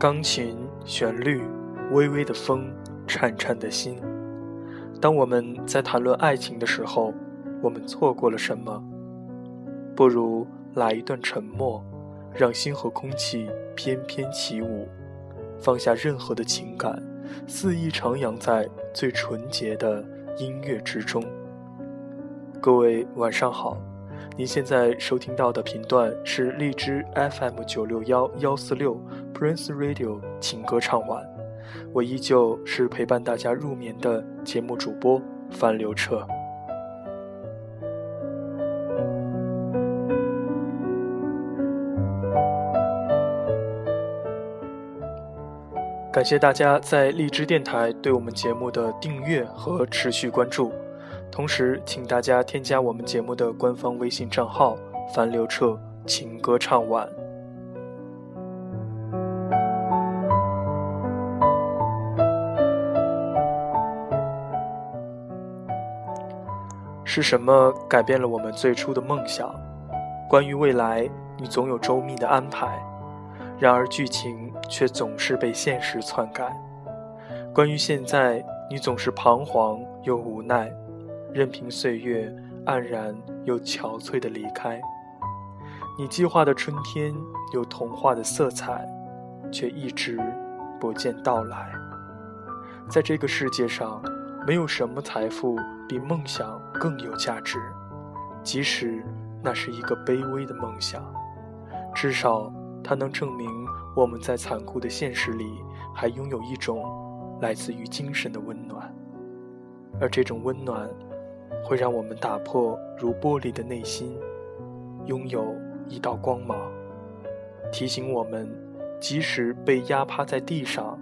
钢琴旋律，微微的风，颤颤的心。当我们在谈论爱情的时候，我们错过了什么？不如来一段沉默，让心和空气翩翩起舞，放下任何的情感，肆意徜徉在最纯洁的音乐之中。各位晚上好，您现在收听到的频段是荔枝 FM 九六幺幺四六 Prince Radio 情歌唱晚，我依旧是陪伴大家入眠的节目主播范刘彻。感谢大家在荔枝电台对我们节目的订阅和持续关注，同时请大家添加我们节目的官方微信账号“樊刘彻情歌唱晚”。是什么改变了我们最初的梦想？关于未来，你总有周密的安排。然而剧情却总是被现实篡改。关于现在，你总是彷徨又无奈，任凭岁月黯然又憔悴的离开。你计划的春天有童话的色彩，却一直不见到来。在这个世界上，没有什么财富比梦想更有价值，即使那是一个卑微的梦想，至少。它能证明我们在残酷的现实里还拥有一种来自于精神的温暖，而这种温暖会让我们打破如玻璃的内心，拥有一道光芒，提醒我们，即使被压趴在地上，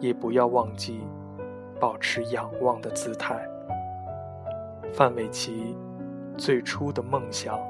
也不要忘记保持仰望的姿态。范玮琪最初的梦想。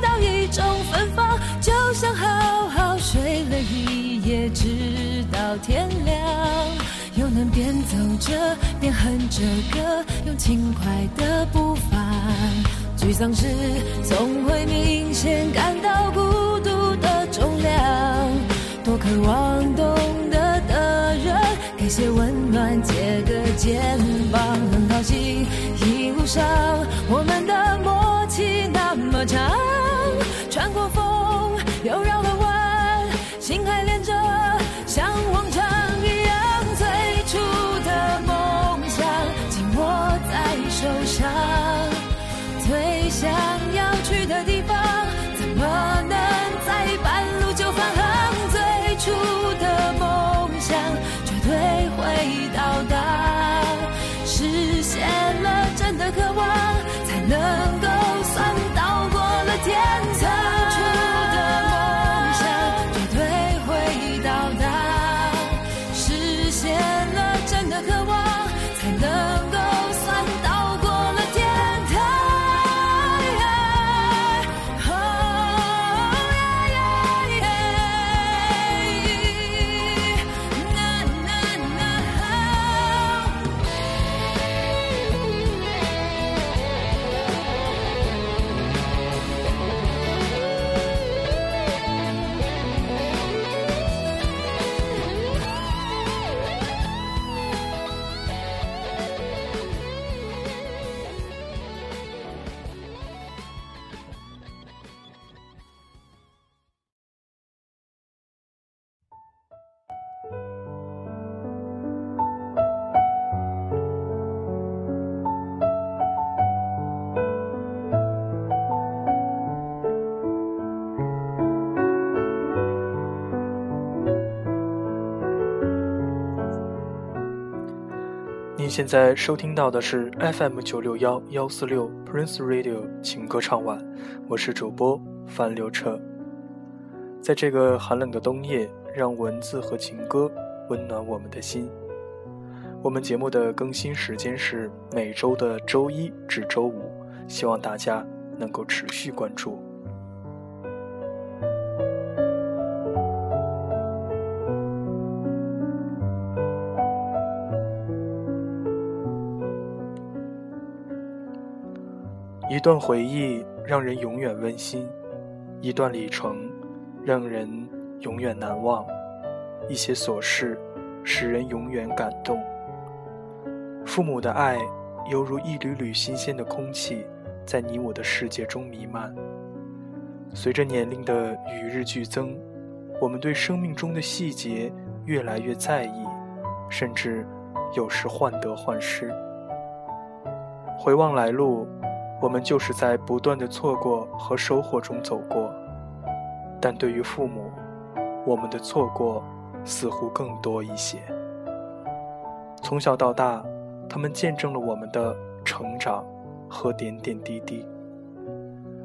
到一种芬芳，就像好好睡了一夜，直到天亮，又能边走着边哼着歌，用轻快的步伐。沮丧时总会明显感到孤独的重量，多渴望懂得的人。给些温暖，借个肩膀，很高兴一路上我们的默契那么长，过风现在收听到的是 FM 九六幺幺四六 Prince Radio 情歌唱晚，我是主播樊刘彻。在这个寒冷的冬夜，让文字和情歌温暖我们的心。我们节目的更新时间是每周的周一至周五，希望大家能够持续关注。一段回忆让人永远温馨，一段里程让人永远难忘，一些琐事使人永远感动。父母的爱犹如一缕缕新鲜的空气，在你我的世界中弥漫。随着年龄的与日俱增，我们对生命中的细节越来越在意，甚至有时患得患失。回望来路。我们就是在不断的错过和收获中走过，但对于父母，我们的错过似乎更多一些。从小到大，他们见证了我们的成长和点点滴滴。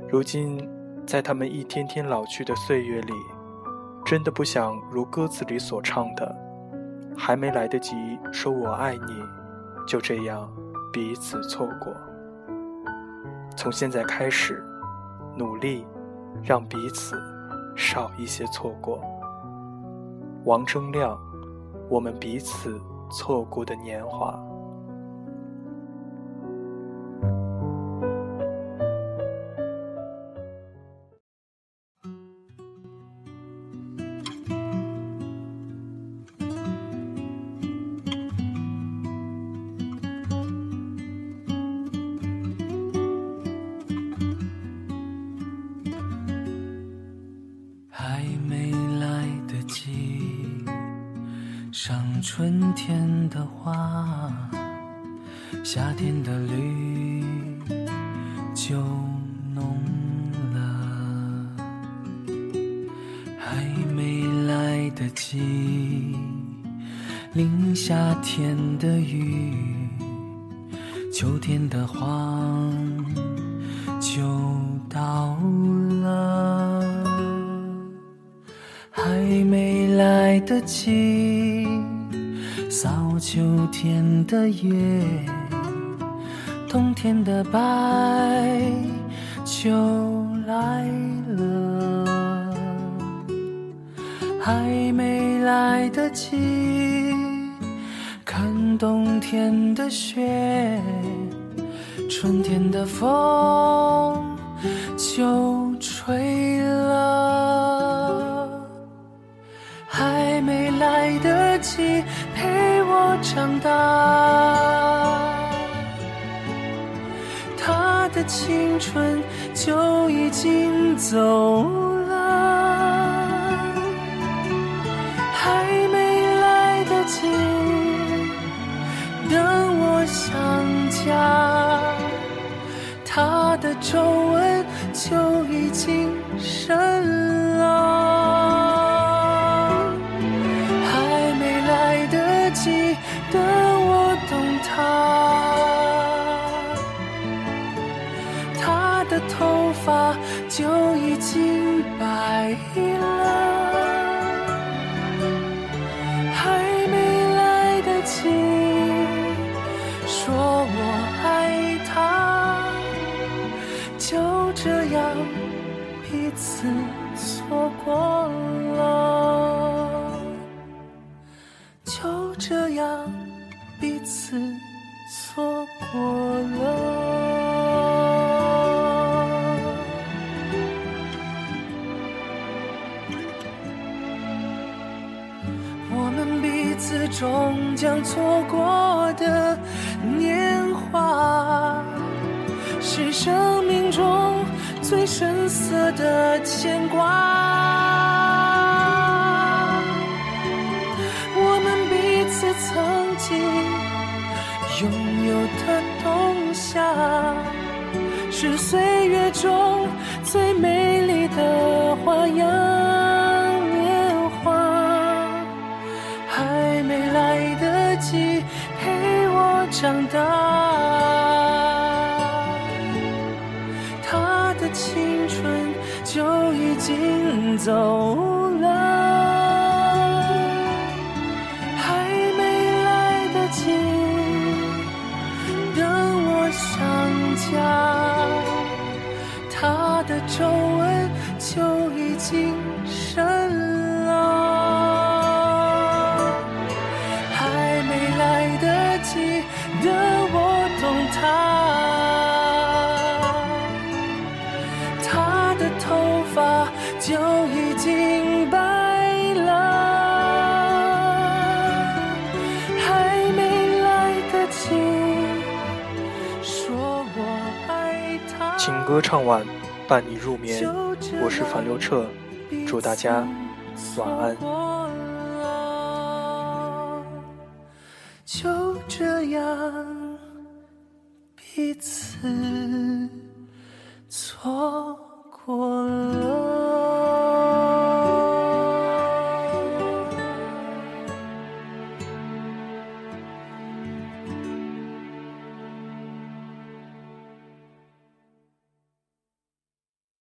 如今，在他们一天天老去的岁月里，真的不想如歌词里所唱的，还没来得及说我爱你，就这样彼此错过。从现在开始，努力让彼此少一些错过。王铮亮，我们彼此错过的年华。春天的花，夏天的绿就浓了，还没来得及淋夏天的雨，秋天的花就到了，还没来得及扫秋天的叶，冬天的白就来了，还没来得及看冬天的雪，春天的风就吹了，还没来得及陪我长大。他的青春就已经走了，还没来得及等我想家，他的皱纹就已经就已经白了，将错过的年华，是生命中最深色的牵挂。我们彼此曾经拥有的冬夏，是岁月中最美丽的花样啊，他的青春就已经走来得我懂他，他的头发就已经白了，还没来得及说我爱他。情歌唱晚，伴你入眠。我是樊刘彻，祝大家晚安。就这样彼此错过了。